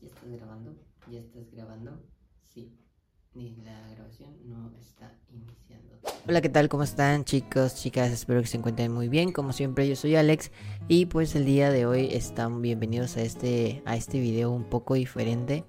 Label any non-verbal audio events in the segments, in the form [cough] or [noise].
¿Ya estás grabando? ¿Ya estás grabando? Sí. La grabación no está iniciando. Hola, ¿qué tal? ¿Cómo están chicos, chicas? Espero que se encuentren muy bien. Como siempre, yo soy Alex y pues el día de hoy están bienvenidos a este, a este video un poco diferente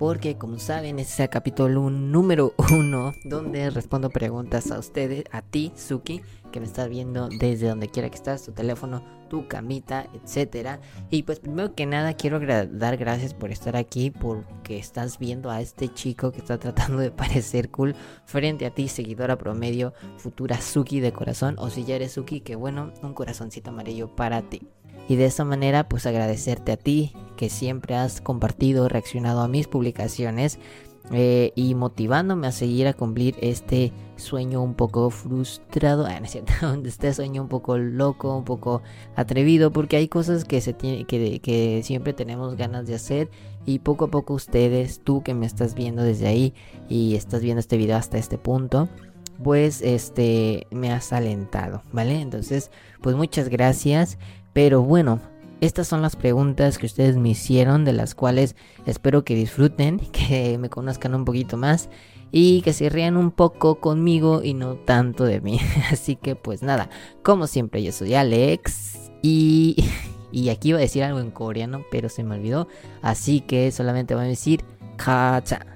porque como saben es el capítulo número uno donde respondo preguntas a ustedes, a ti, Suki, que me estás viendo desde donde quiera que estás, tu teléfono, tu camita, etcétera. Y pues primero que nada quiero dar gracias por estar aquí, porque estás viendo a este chico que está tratando de [laughs] parecer cool frente a ti, seguidora promedio, futura Suki de corazón, o si ya eres Suki, que bueno, un corazoncito amarillo para ti. Y de esa manera pues agradecerte a ti que siempre has compartido, reaccionado a mis publicaciones eh, y motivándome a seguir a cumplir este sueño un poco frustrado, ah, no es cierto, [laughs] este sueño un poco loco, un poco atrevido, porque hay cosas que, se tiene, que, que siempre tenemos ganas de hacer y poco a poco ustedes, tú que me estás viendo desde ahí y estás viendo este video hasta este punto, pues este me has alentado, ¿vale? Entonces, pues muchas gracias. Pero bueno, estas son las preguntas que ustedes me hicieron, de las cuales espero que disfruten, [laughs] que me conozcan un poquito más y que se rían un poco conmigo y no tanto de mí. [laughs] Así que pues nada, como siempre yo soy Alex y, [laughs] y aquí iba a decir algo en coreano, pero se me olvidó. Así que solamente voy a decir Kacha.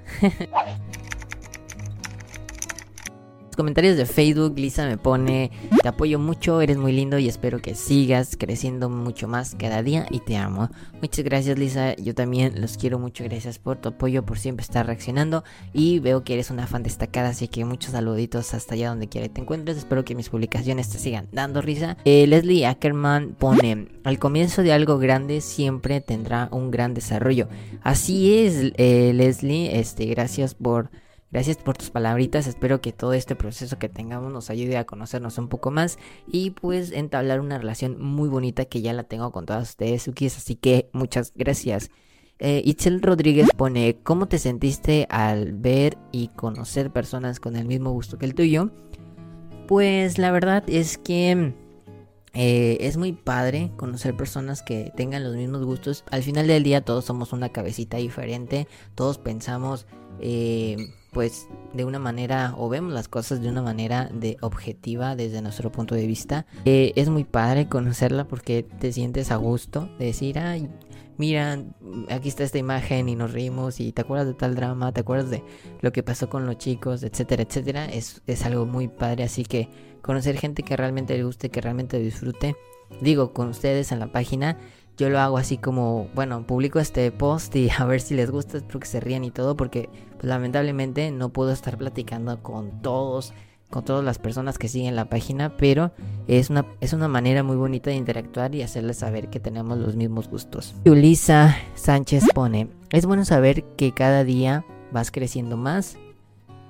Comentarios de Facebook, Lisa me pone, te apoyo mucho, eres muy lindo y espero que sigas creciendo mucho más cada día y te amo. Muchas gracias Lisa, yo también los quiero mucho, gracias por tu apoyo, por siempre estar reaccionando y veo que eres una fan destacada, así que muchos saluditos hasta allá donde quiera que te encuentres, espero que mis publicaciones te sigan dando risa. Eh, Leslie Ackerman pone, al comienzo de algo grande siempre tendrá un gran desarrollo. Así es, eh, Leslie, este, gracias por Gracias por tus palabritas, espero que todo este proceso que tengamos nos ayude a conocernos un poco más y pues entablar una relación muy bonita que ya la tengo con todas ustedes, Sukis, así que muchas gracias. Eh, Itzel Rodríguez pone, ¿cómo te sentiste al ver y conocer personas con el mismo gusto que el tuyo? Pues la verdad es que eh, es muy padre conocer personas que tengan los mismos gustos. Al final del día todos somos una cabecita diferente, todos pensamos... Eh, pues de una manera o vemos las cosas de una manera de objetiva desde nuestro punto de vista. Eh, es muy padre conocerla porque te sientes a gusto de decir, ay, mira, aquí está esta imagen y nos reímos y te acuerdas de tal drama, te acuerdas de lo que pasó con los chicos, etcétera, etcétera. Es, es algo muy padre, así que conocer gente que realmente le guste, que realmente disfrute. Digo, con ustedes en la página yo lo hago así como, bueno, publico este post y [laughs] a ver si les gusta, espero que se rían y todo, porque pues, lamentablemente no puedo estar platicando con todos, con todas las personas que siguen la página, pero es una, es una manera muy bonita de interactuar y hacerles saber que tenemos los mismos gustos. Ulisa Sánchez pone, es bueno saber que cada día vas creciendo más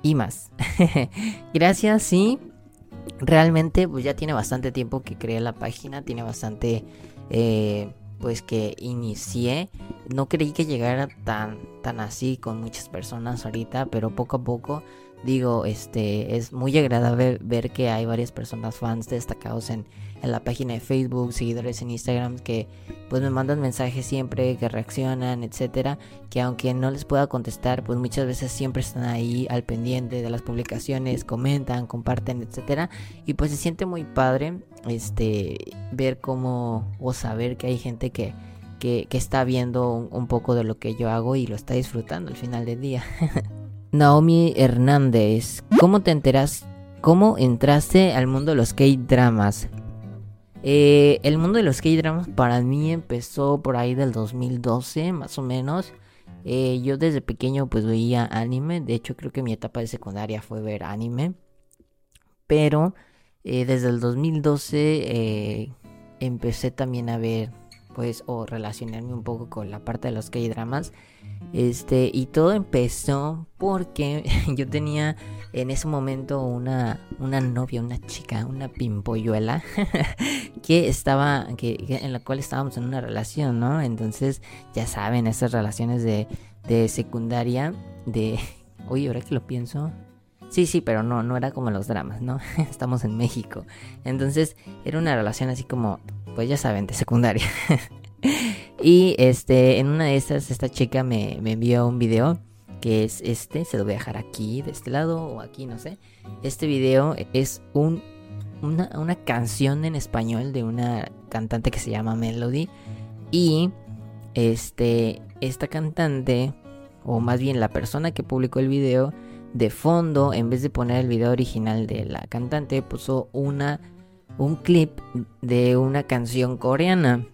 y más. [laughs] Gracias, sí. Realmente pues ya tiene bastante tiempo que creé la página, tiene bastante... Eh, pues que inicié. No creí que llegara tan, tan así con muchas personas ahorita, pero poco a poco digo, este, es muy agradable ver que hay varias personas fans destacados en, en, la página de Facebook, seguidores en Instagram que pues me mandan mensajes siempre, que reaccionan, etcétera, que aunque no les pueda contestar, pues muchas veces siempre están ahí al pendiente de las publicaciones, comentan, comparten, etcétera, y pues se siente muy padre este ver cómo o saber que hay gente que, que, está viendo un, poco de lo que yo hago y lo está disfrutando al final del día. [laughs] Naomi Hernández, ¿cómo te enteras? ¿Cómo entraste al mundo de los K-dramas? Eh, el mundo de los K-dramas para mí empezó por ahí del 2012, más o menos. Eh, yo desde pequeño pues veía anime, de hecho creo que mi etapa de secundaria fue ver anime. Pero eh, desde el 2012 eh, empecé también a ver, pues, o relacionarme un poco con la parte de los K-dramas. Este, y todo empezó porque [laughs] yo tenía en ese momento una, una novia, una chica, una pimpolluela, [laughs] que estaba, que, en la cual estábamos en una relación, ¿no? Entonces, ya saben, esas relaciones de, de secundaria, de, [laughs] oye, ahora que lo pienso, Sí, sí, pero no, no era como los dramas, ¿no? Estamos en México. Entonces era una relación así como, pues ya saben, de secundaria. [laughs] Y este, en una de esas, esta chica me, me envió un video que es este, se lo voy a dejar aquí, de este lado o aquí, no sé. Este video es un, una, una canción en español de una cantante que se llama Melody. Y este, esta cantante, o más bien la persona que publicó el video, de fondo, en vez de poner el video original de la cantante, puso una, un clip de una canción coreana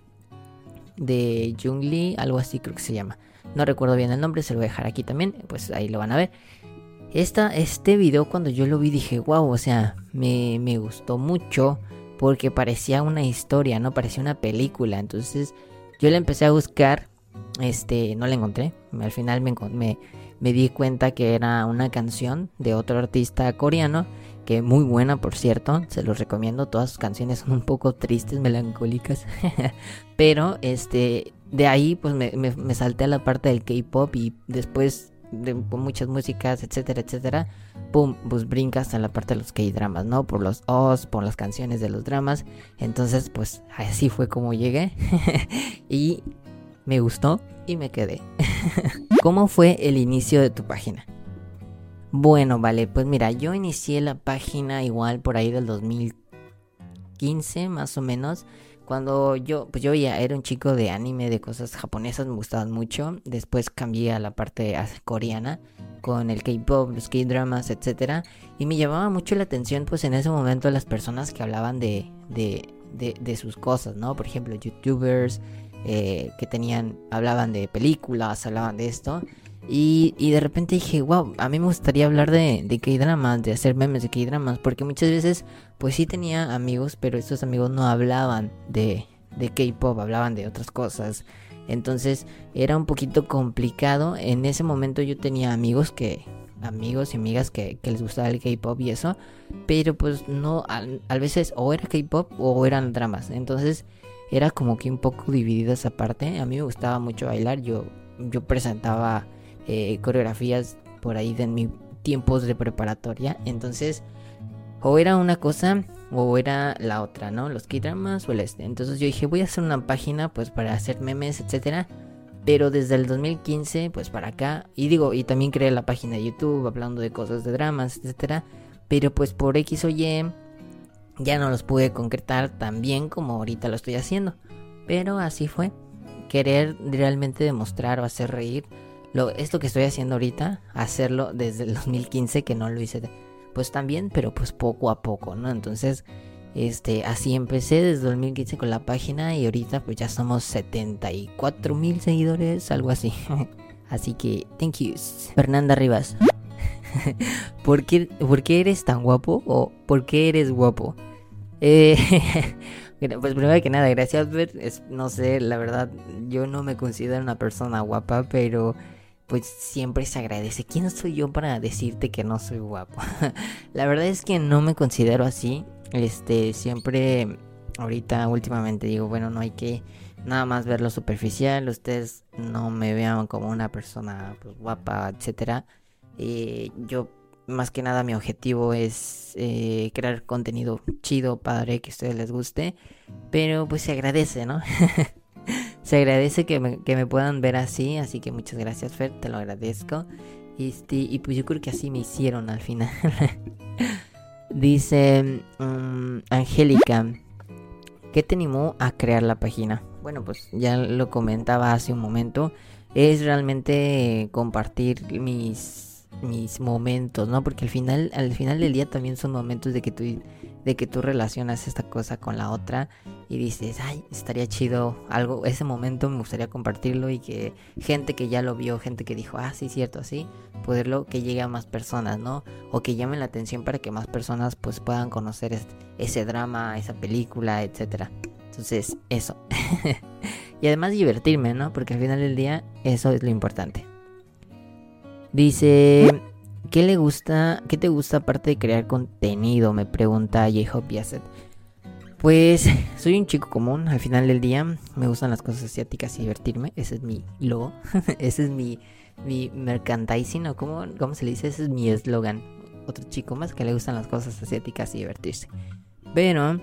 de Jung Lee, algo así creo que se llama. No recuerdo bien el nombre, se lo voy a dejar aquí también, pues ahí lo van a ver. Esta, este video cuando yo lo vi dije, wow, o sea, me, me gustó mucho porque parecía una historia, no parecía una película. Entonces yo la empecé a buscar, este, no la encontré. Al final me, me, me di cuenta que era una canción de otro artista coreano que muy buena por cierto, se los recomiendo, todas sus canciones son un poco tristes, melancólicas, [laughs] pero este, de ahí pues me, salté a la parte del K-Pop y después de muchas músicas, etcétera, etcétera, pum, pues brincas a la parte de los K-dramas, ¿no? Por los O's, por las canciones de los dramas, entonces pues así fue como llegué [laughs] y me gustó y me quedé. [laughs] ¿Cómo fue el inicio de tu página? Bueno, vale, pues mira, yo inicié la página igual por ahí del 2015 más o menos. Cuando yo, pues yo ya era un chico de anime, de cosas japonesas, me gustaban mucho. Después cambié a la parte coreana con el K-pop, los K-dramas, etc. Y me llamaba mucho la atención, pues en ese momento, las personas que hablaban de, de, de, sus cosas, ¿no? Por ejemplo, youtubers eh, que tenían, hablaban de películas, hablaban de esto. Y, y, de repente dije, wow, a mí me gustaría hablar de, de K-dramas, de hacer memes de K-dramas, porque muchas veces, pues sí tenía amigos, pero estos amigos no hablaban de, de K-pop, hablaban de otras cosas. Entonces era un poquito complicado. En ese momento yo tenía amigos que, amigos y amigas que, les gustaba el K-pop y eso, pero pues no, a, veces o era K-pop o eran dramas. Entonces era como que un poco dividida esa parte. A mí me gustaba mucho bailar, yo, yo presentaba eh, coreografías por ahí de mis tiempos de preparatoria. Entonces, o era una cosa o era la otra, ¿no? Los K-dramas o el este. Entonces yo dije, voy a hacer una página pues para hacer memes, etcétera. Pero desde el 2015 pues para acá, y digo, y también creé la página de YouTube hablando de cosas de dramas, etcétera. Pero pues por X o Y ya no los pude concretar tan bien como ahorita lo estoy haciendo. Pero así fue. Querer realmente demostrar o hacer reír lo, es lo que estoy haciendo ahorita, hacerlo desde el 2015 que no lo hice pues también, pero pues poco a poco, ¿no? Entonces, este, así empecé desde 2015 con la página y ahorita pues ya somos 74 mil seguidores, algo así. [laughs] así que, thank you. Fernanda Rivas. [laughs] ¿Por, qué, ¿Por qué eres tan guapo o por qué eres guapo? Eh, [laughs] pues primero que nada, gracias, Es, no sé, la verdad, yo no me considero una persona guapa, pero pues siempre se agradece. ¿Quién soy yo para decirte que no soy guapo? [laughs] la verdad es que no me considero así. Este, siempre, ahorita, últimamente digo, bueno, no hay que nada más ver lo superficial. Ustedes no me vean como una persona pues, guapa, etcétera. Eh, yo, más que nada, mi objetivo es eh, crear contenido chido, padre, que a ustedes les guste. Pero pues se agradece, ¿no? [laughs] Se agradece que me, que me puedan ver así, así que muchas gracias Fer, te lo agradezco. Este, y pues yo creo que así me hicieron al final. [laughs] Dice mm, Angélica, ¿qué te animó a crear la página? Bueno, pues ya lo comentaba hace un momento. Es realmente compartir mis, mis momentos, ¿no? Porque al final, al final del día también son momentos de que tú de que tú relacionas esta cosa con la otra y dices, ay, estaría chido algo, ese momento me gustaría compartirlo y que gente que ya lo vio, gente que dijo, ah, sí, cierto, así, poderlo que llegue a más personas, ¿no? O que llamen la atención para que más personas pues puedan conocer ese drama, esa película, etcétera. Entonces, eso. [laughs] y además divertirme, ¿no? Porque al final del día eso es lo importante. Dice ¿Qué le gusta, qué te gusta aparte de crear contenido? Me pregunta J-Hop Yasset. Pues [laughs] soy un chico común, al final del día me gustan las cosas asiáticas y divertirme, ese es mi logo, [laughs] ese es mi, mi merchandising o como, ¿cómo se le dice, ese es mi eslogan. Otro chico más que le gustan las cosas asiáticas y divertirse. Pero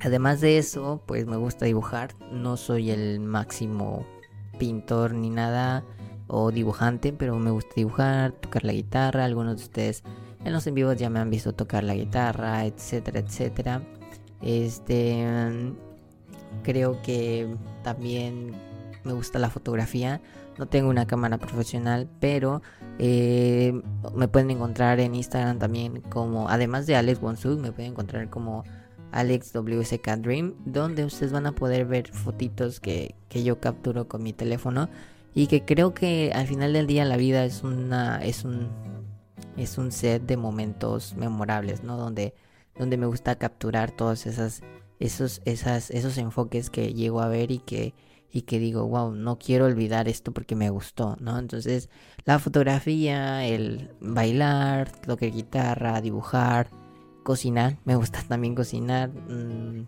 Además de eso, pues me gusta dibujar. No soy el máximo pintor ni nada o dibujante, pero me gusta dibujar, tocar la guitarra. Algunos de ustedes en los en vivos ya me han visto tocar la guitarra, etcétera, etcétera. Este creo que también me gusta la fotografía. No tengo una cámara profesional, pero eh, me pueden encontrar en Instagram también como, además de Alex Wonsuk, me pueden encontrar como Alex WSK Dream, donde ustedes van a poder ver fotitos que, que yo capturo con mi teléfono y que creo que al final del día la vida es una es un es un set de momentos memorables, ¿no? Donde donde me gusta capturar todos esas esos esas esos enfoques que llego a ver y que y que digo, wow, no quiero olvidar esto porque me gustó, ¿no? Entonces, la fotografía, el bailar, tocar guitarra, dibujar, cocinar, me gusta [laughs] también cocinar. Mm,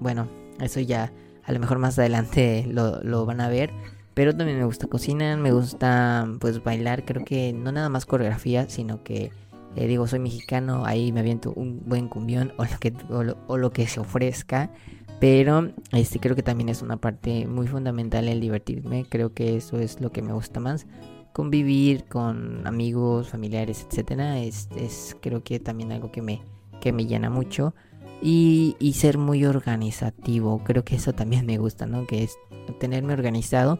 bueno, eso ya a lo mejor más adelante lo, lo van a ver. Pero también me gusta cocinar, me gusta pues bailar, creo que no nada más coreografía, sino que eh, digo, soy mexicano, ahí me aviento un buen cumbión o lo que, o lo que se ofrezca. Pero este creo que también es una parte muy fundamental el divertirme. Creo que eso es lo que me gusta más. Convivir con amigos, familiares, etcétera, es, es creo que también algo que me, que me llena mucho. Y, y, ser muy organizativo. Creo que eso también me gusta, ¿no? Que es tenerme organizado.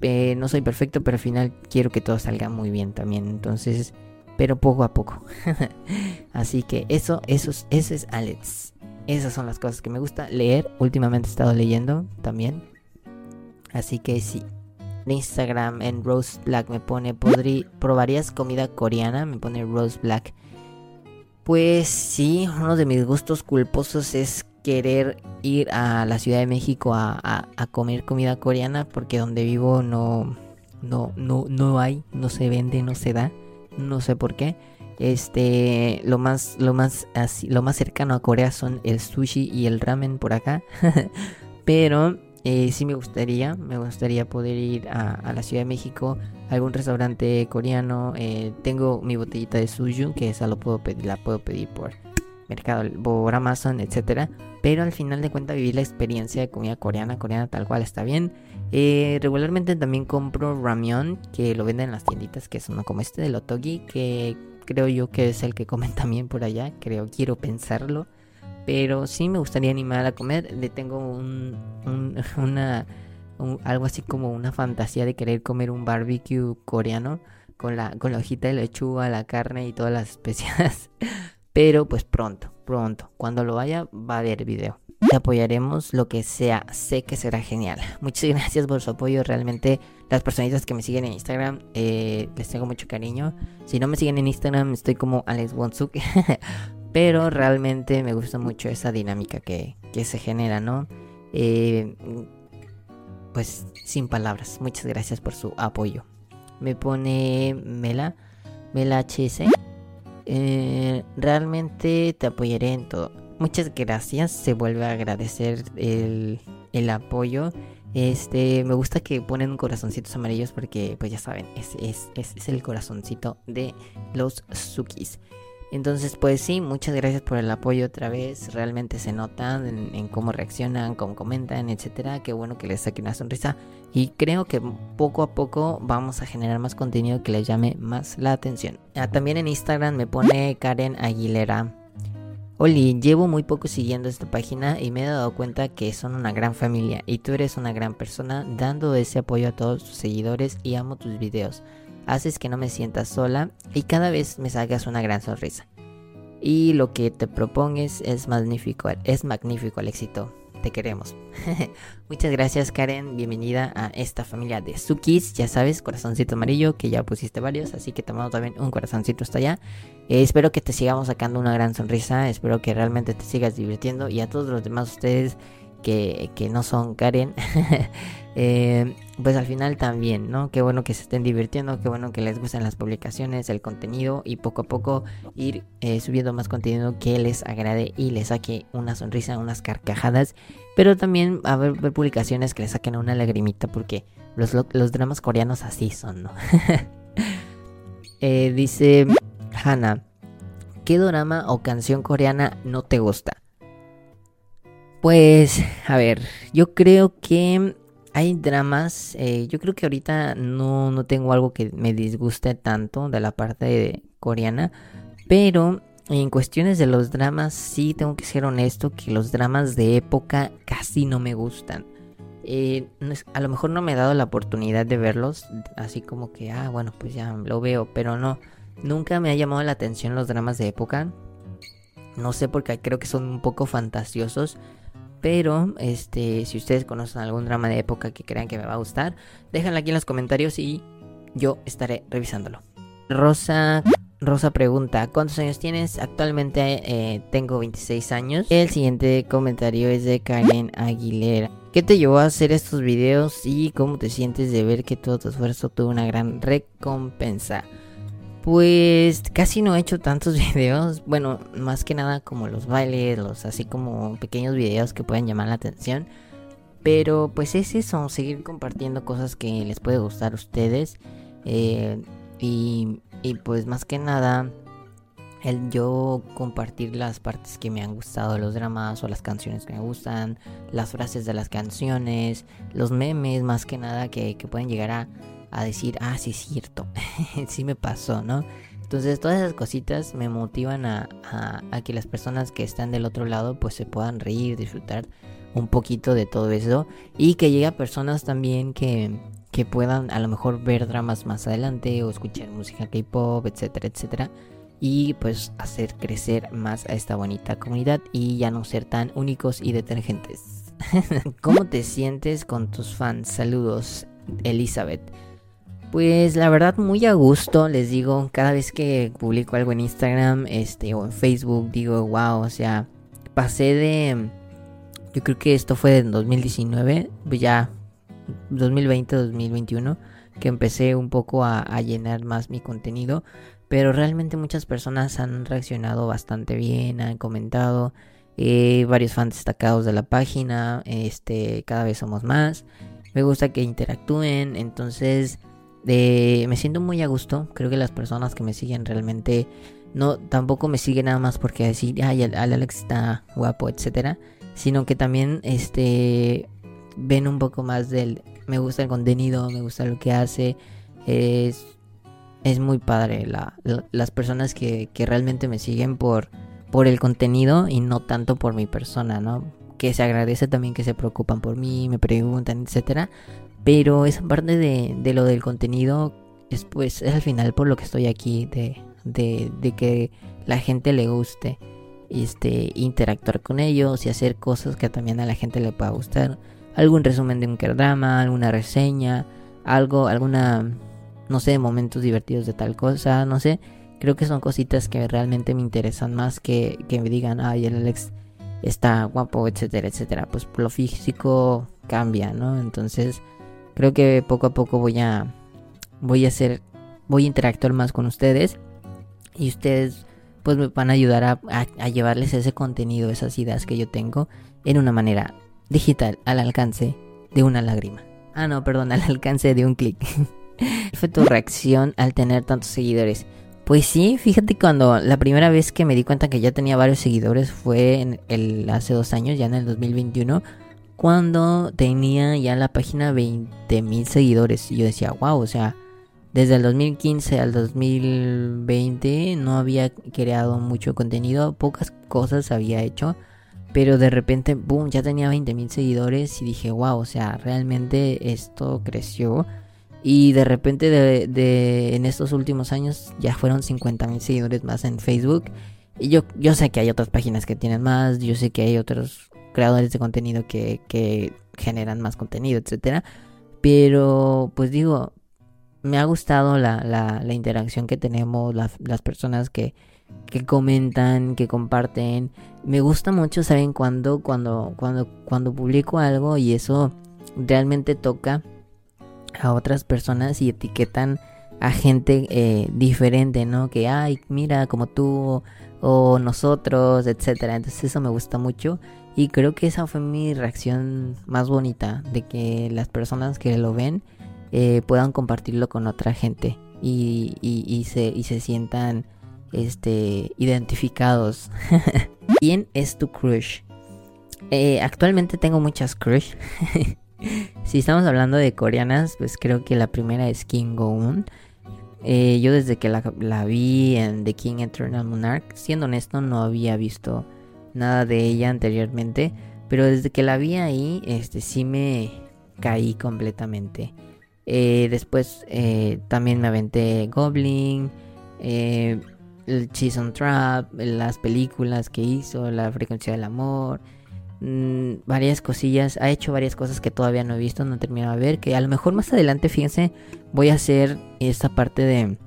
Eh, no soy perfecto, pero al final quiero que todo salga muy bien también. Entonces, pero poco a poco. [laughs] Así que eso, eso, eso es Alex. Esas son las cosas que me gusta leer. Últimamente he estado leyendo también. Así que sí. En Instagram, en Rose Black me pone, ¿probarías comida coreana? Me pone Rose Black. Pues sí, uno de mis gustos culposos es querer ir a la Ciudad de México a, a comer comida coreana porque donde vivo no, no, no, no hay, no se vende, no se da. No sé por qué. Este, lo más, lo más, así, lo más cercano a Corea son el sushi y el ramen por acá. [laughs] Pero eh, sí me gustaría, me gustaría poder ir a, la Ciudad de México, a algún restaurante coreano. Eh, tengo mi botellita de sushi, que esa lo puedo pedir, la puedo pedir por Mercado, por Amazon, etcétera. Pero al final de cuentas vivir la experiencia de comida coreana, coreana tal cual está bien. Eh, regularmente también compro ramyeon, que lo venden en las tienditas, que es uno como este de Lotogi, que creo yo que es el que comen [laughs] también por allá, creo, quiero pensarlo. Pero sí me gustaría animar a comer. Le tengo un, [laughs] una, algo así como una fantasía de querer comer un barbecue coreano con la, con la hojita de lechuga, la carne y todas las especias. [laughs] Pero pues pronto, pronto. Cuando lo vaya va a haber video. Te apoyaremos lo que sea. Sé que será genial. [laughs] Muchas gracias por su apoyo. Realmente las personitas que me siguen en Instagram eh, les tengo mucho cariño. Si no me siguen en Instagram estoy como Alex Wonsuk. [laughs] Pero realmente me gusta mucho esa dinámica que, que se genera, ¿no? Eh, pues sin palabras. Muchas gracias por su apoyo. Me pone Mela. Mela HS. Eh, realmente te apoyaré en todo Muchas gracias, se vuelve a agradecer el, el apoyo. Este, me gusta que ponen corazoncitos amarillos porque, pues ya saben, es, es, es, el corazoncito de los Sukis. Entonces, pues sí, muchas gracias por el apoyo otra vez. Realmente se notan en, cómo reaccionan, cómo comentan, etcétera. Qué bueno que les saque una sonrisa. Y creo que poco a poco vamos a generar más contenido que les llame más la atención. Ah, también en Instagram me pone Karen Aguilera Oli, llevo muy poco siguiendo esta página y me he dado cuenta que son una gran familia y tú eres una gran persona dando ese apoyo a todos tus seguidores y amo tus videos. Haces que no me sientas sola y cada vez me sacas una gran sonrisa. Y lo que te propongas es magnífico, es magnífico el éxito te queremos. [laughs] Muchas gracias Karen, bienvenida a esta familia de Sukis, ya sabes, corazoncito amarillo, que ya pusiste varios, así que tomamos también un corazoncito hasta allá. Eh, espero que te sigamos sacando una gran sonrisa, espero que realmente te sigas divirtiendo y a todos los demás ustedes que, que no son Karen, [laughs] eh, pues al final también, ¿no? Qué bueno que se estén divirtiendo, qué bueno que les gusten las publicaciones, el contenido y poco a poco ir eh, subiendo más contenido que les agrade y les saque una sonrisa, unas carcajadas, pero también a ver, publicaciones que les saquen una lagrimita porque los, los dramas coreanos así son, ¿no? [laughs] Eh, dice Hannah, ¿qué drama o canción coreana no te gusta? Pues, a ver, yo creo que hay dramas, eh, yo creo que ahorita no, no tengo algo que me disguste tanto de la parte coreana, pero en cuestiones de los dramas sí tengo que ser honesto que los dramas de época casi no me gustan. Eh, a lo mejor no me he dado la oportunidad de verlos, así como que, ah, bueno, pues ya lo veo, pero no, nunca me ha llamado la atención los dramas de época. No sé porque creo que son un poco fantasiosos pero, este, si ustedes conocen algún drama de época que crean que me va a gustar, déjenlo aquí en los comentarios y yo estaré revisándolo. Rosa, Rosa pregunta, ¿cuántos años tienes? Actualmente eh, tengo 26 años. El siguiente comentario es de Karen Aguilera. ¿Qué te llevó a hacer estos videos y cómo te sientes de ver que todo tu esfuerzo tuvo una gran recompensa? Pues casi no he hecho tantos [laughs] videos. Bueno, más que nada como los bailes, los así como pequeños videos que pueden llamar la atención. Pero pues es eso, seguir compartiendo cosas que les puede gustar a ustedes. Eh, y, y pues más que nada, el yo compartir las partes que me han gustado de los dramas o las canciones que me gustan, las frases de las canciones, los memes más que nada que, que pueden llegar a a decir, ah, sí es cierto, [laughs] sí me pasó, ¿no? Entonces todas esas cositas me motivan a, que las personas que están del otro lado pues se puedan reír, disfrutar un poquito de todo eso y que llegue a personas también que, que puedan a lo mejor ver dramas más adelante o escuchar música K-pop, etcétera, etcétera. Y pues hacer crecer más a esta bonita comunidad y ya no ser tan únicos y detergentes. [laughs] ¿Cómo te sientes con tus fans? Saludos, Elizabeth. Pues la verdad muy a gusto, les digo, cada vez que publico algo en Instagram este, o en Facebook, digo, wow, o sea, pasé de... Yo creo que esto fue en 2019, pues ya 2020, 2021, que empecé un poco a, llenar más mi contenido, pero realmente muchas personas han reaccionado bastante bien, han comentado, eh, varios fans destacados de la página, este, cada vez somos más, me gusta que interactúen, entonces me siento muy a gusto. Creo que las personas que me siguen realmente no tampoco me siguen nada más porque decir, ay, el, Alex está guapo, etcétera, sino que también este ven un poco más del me gusta el contenido, me gusta lo que hace. Es es muy padre las personas que, que realmente me siguen por por el contenido y no tanto por mi persona, ¿no? Que se agradece también que se preocupan por mí, me preguntan, etcétera. Pero esa parte de, lo del contenido es pues es al final por lo que estoy aquí, de, de, que la gente le guste este, interactuar con ellos y hacer cosas que también a la gente le pueda gustar. Algún resumen de un drama, alguna reseña, algo, alguna, no sé, momentos divertidos de tal cosa, no sé. Creo que son cositas que realmente me interesan más que, que me digan, ay, el Alex está guapo, etcétera, etcétera. Pues lo físico cambia, ¿no? Entonces Creo que poco a poco voy a voy a hacer voy a interactuar más con ustedes y ustedes pues me van a ayudar a, llevarles ese contenido, esas ideas que yo tengo en una manera digital al alcance de una lágrima. Ah, no, perdón, [laughs] al alcance de un clic. [laughs] fue tu reacción al tener tantos seguidores? Pues sí, fíjate cuando la primera vez que me di cuenta que ya tenía varios seguidores fue en el hace dos años, ya en el 2021 cuando tenía ya la página 20.000 seguidores. Y yo decía, wow, o sea, desde el 2015 al 2020 no había creado mucho contenido, pocas cosas había hecho. Pero de repente, boom, ya tenía 20.000 seguidores y dije, wow, o sea, realmente esto creció. Y de repente de, en estos últimos años ya fueron 50.000 seguidores más en Facebook. Y yo, yo sé que hay otras páginas que tienen más, yo sé que hay otros creadores de contenido que, generan más contenido, etcétera. Pero, pues digo, me ha gustado la, la, interacción que tenemos, las personas que, que comentan, que comparten. Me gusta mucho, ¿saben cuando, cuando, cuando, cuando publico algo y eso realmente toca a otras personas y etiquetan a gente eh, diferente, ¿no? Que, ay, mira, como tú o nosotros, etcétera. Entonces eso me gusta mucho y creo que esa fue mi reacción más bonita, de que las personas que lo ven eh, puedan compartirlo con otra gente y, y, se, y se sientan este, identificados. [laughs] ¿Quién es tu crush? eh, actualmente tengo muchas crush. [laughs] si estamos hablando de coreanas, pues creo que la primera es Kim Go-un. Eh, yo desde que la, vi en The King Eternal Monarch, siendo honesto, no había visto nada de ella anteriormente. Pero desde que la vi ahí, este sí me caí completamente. Eh, después eh, también me aventé Goblin, el Cheese on Trap, las películas que hizo, La Frecuencia del Amor. Mm, varias cosillas, ha hecho varias cosas que todavía no he visto, no he terminado de ver, que a lo mejor más adelante, fíjense, voy a hacer esta parte de,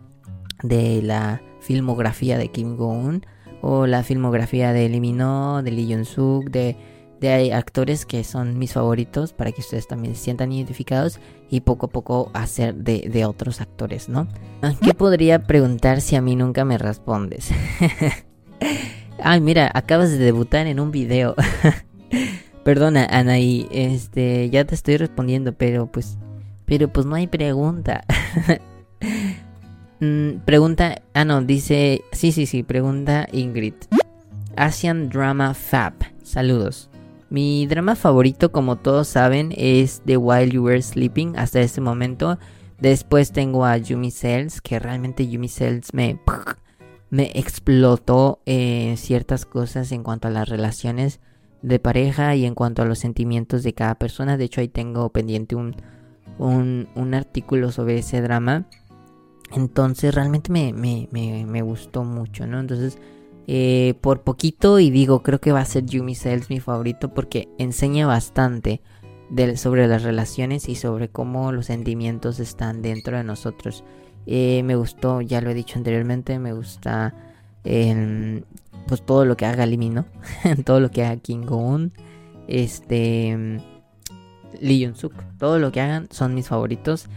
de la filmografía de Kim Go-un o la filmografía de Lee de Lee Jong-suk, de, de actores que son mis favoritos para que ustedes también se sientan identificados y poco a poco hacer de, de otros actores, ¿no? ¿Qué podría preguntar si a mí nunca me respondes? [laughs] Ay, mira, acabas de debutar en un video. [laughs] [laughs] Perdona, Anaí, este, ya te estoy respondiendo, pero pues, pero pues no hay pregunta. [laughs] Mm, pregunta, ah no, dice, sí, sí, sí, pregunta Ingrid. Asian Drama Fab, saludos. Mi drama favorito, como todos saben, es The While You Were Sleeping hasta este momento. Después tengo a Yumi Cells, que realmente Yumi Cells me, [laughs] me explotó eh, ciertas cosas en cuanto a las relaciones de pareja y en cuanto a los sentimientos de cada persona. De hecho, ahí tengo pendiente un, un, artículo sobre ese drama. Entonces, realmente me, me, me, gustó mucho, ¿no? Entonces, eh, por poquito, y digo, creo que va a ser Yumi Cells mi favorito porque enseña bastante sobre las relaciones y sobre cómo los sentimientos están dentro de nosotros. Eh, me gustó, ya lo he dicho anteriormente, me gusta pues todo lo que haga Limi, ¿no? [laughs] todo lo que haga King Goon, este Lee Jun Suk, todo lo que hagan son mis favoritos.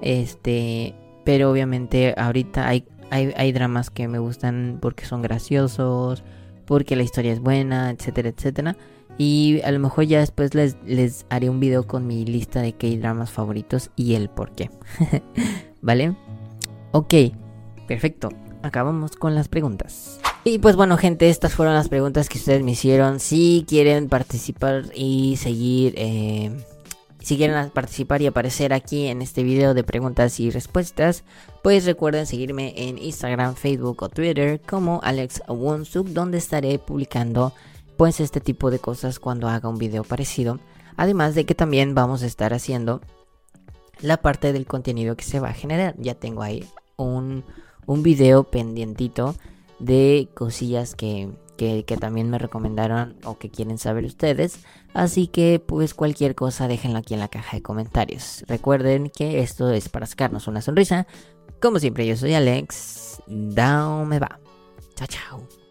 Este, pero obviamente ahorita hay, hay, dramas que me gustan porque son graciosos, porque la historia es buena, etcétera, etcétera. Y a lo mejor ya después les, les haré un video con mi lista de K-dramas favoritos y el por qué. [laughs] ¿Vale? Ok, perfecto. Acabamos con las preguntas. Y pues bueno gente, estas fueron las preguntas que ustedes me hicieron. Si quieren participar y seguir, eh, si quieren participar y aparecer aquí en este video de preguntas y respuestas, pues recuerden seguirme en Instagram, Facebook o Twitter como Alex Wonsuk, donde estaré publicando pues este tipo de cosas cuando haga un video parecido. Además de que también vamos a estar haciendo la parte del contenido que se va a generar. Ya tengo ahí un, un video pendientito de cosillas que, que, también me recomendaron o que quieren saber ustedes. Así que pues cualquier cosa déjenlo aquí en la caja de comentarios. Recuerden que esto es para sacarnos una sonrisa. Como siempre yo soy Alex. Down me va. Chao chao.